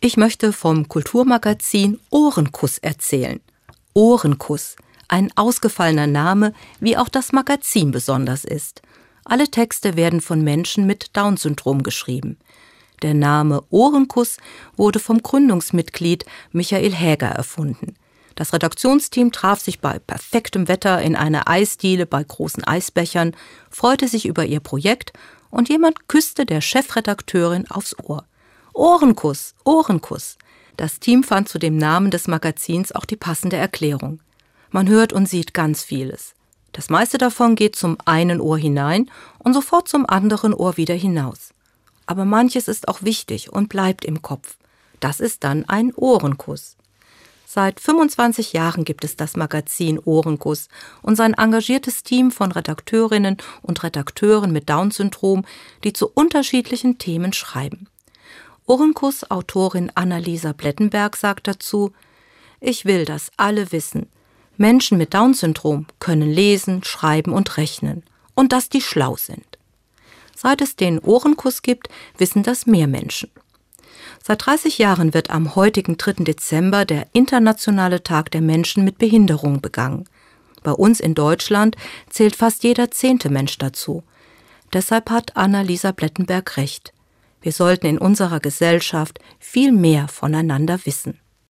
Ich möchte vom Kulturmagazin Ohrenkuss erzählen. Ohrenkuss, ein ausgefallener Name, wie auch das Magazin besonders ist. Alle Texte werden von Menschen mit Down-Syndrom geschrieben. Der Name Ohrenkuss wurde vom Gründungsmitglied Michael Häger erfunden. Das Redaktionsteam traf sich bei perfektem Wetter in einer Eisdiele bei großen Eisbechern, freute sich über ihr Projekt und jemand küsste der Chefredakteurin aufs Ohr. Ohrenkuss, Ohrenkuss. Das Team fand zu dem Namen des Magazins auch die passende Erklärung. Man hört und sieht ganz vieles. Das meiste davon geht zum einen Ohr hinein und sofort zum anderen Ohr wieder hinaus. Aber manches ist auch wichtig und bleibt im Kopf. Das ist dann ein Ohrenkuss. Seit 25 Jahren gibt es das Magazin Ohrenkuss und sein engagiertes Team von Redakteurinnen und Redakteuren mit Down-Syndrom, die zu unterschiedlichen Themen schreiben. Ohrenkuss-Autorin Annalisa Blettenberg sagt dazu, ich will, dass alle wissen, Menschen mit Down-Syndrom können lesen, schreiben und rechnen und dass die schlau sind. Seit es den Ohrenkuss gibt, wissen das mehr Menschen. Seit 30 Jahren wird am heutigen 3. Dezember der Internationale Tag der Menschen mit Behinderung begangen. Bei uns in Deutschland zählt fast jeder zehnte Mensch dazu. Deshalb hat Annalisa Blettenberg recht. Wir sollten in unserer Gesellschaft viel mehr voneinander wissen.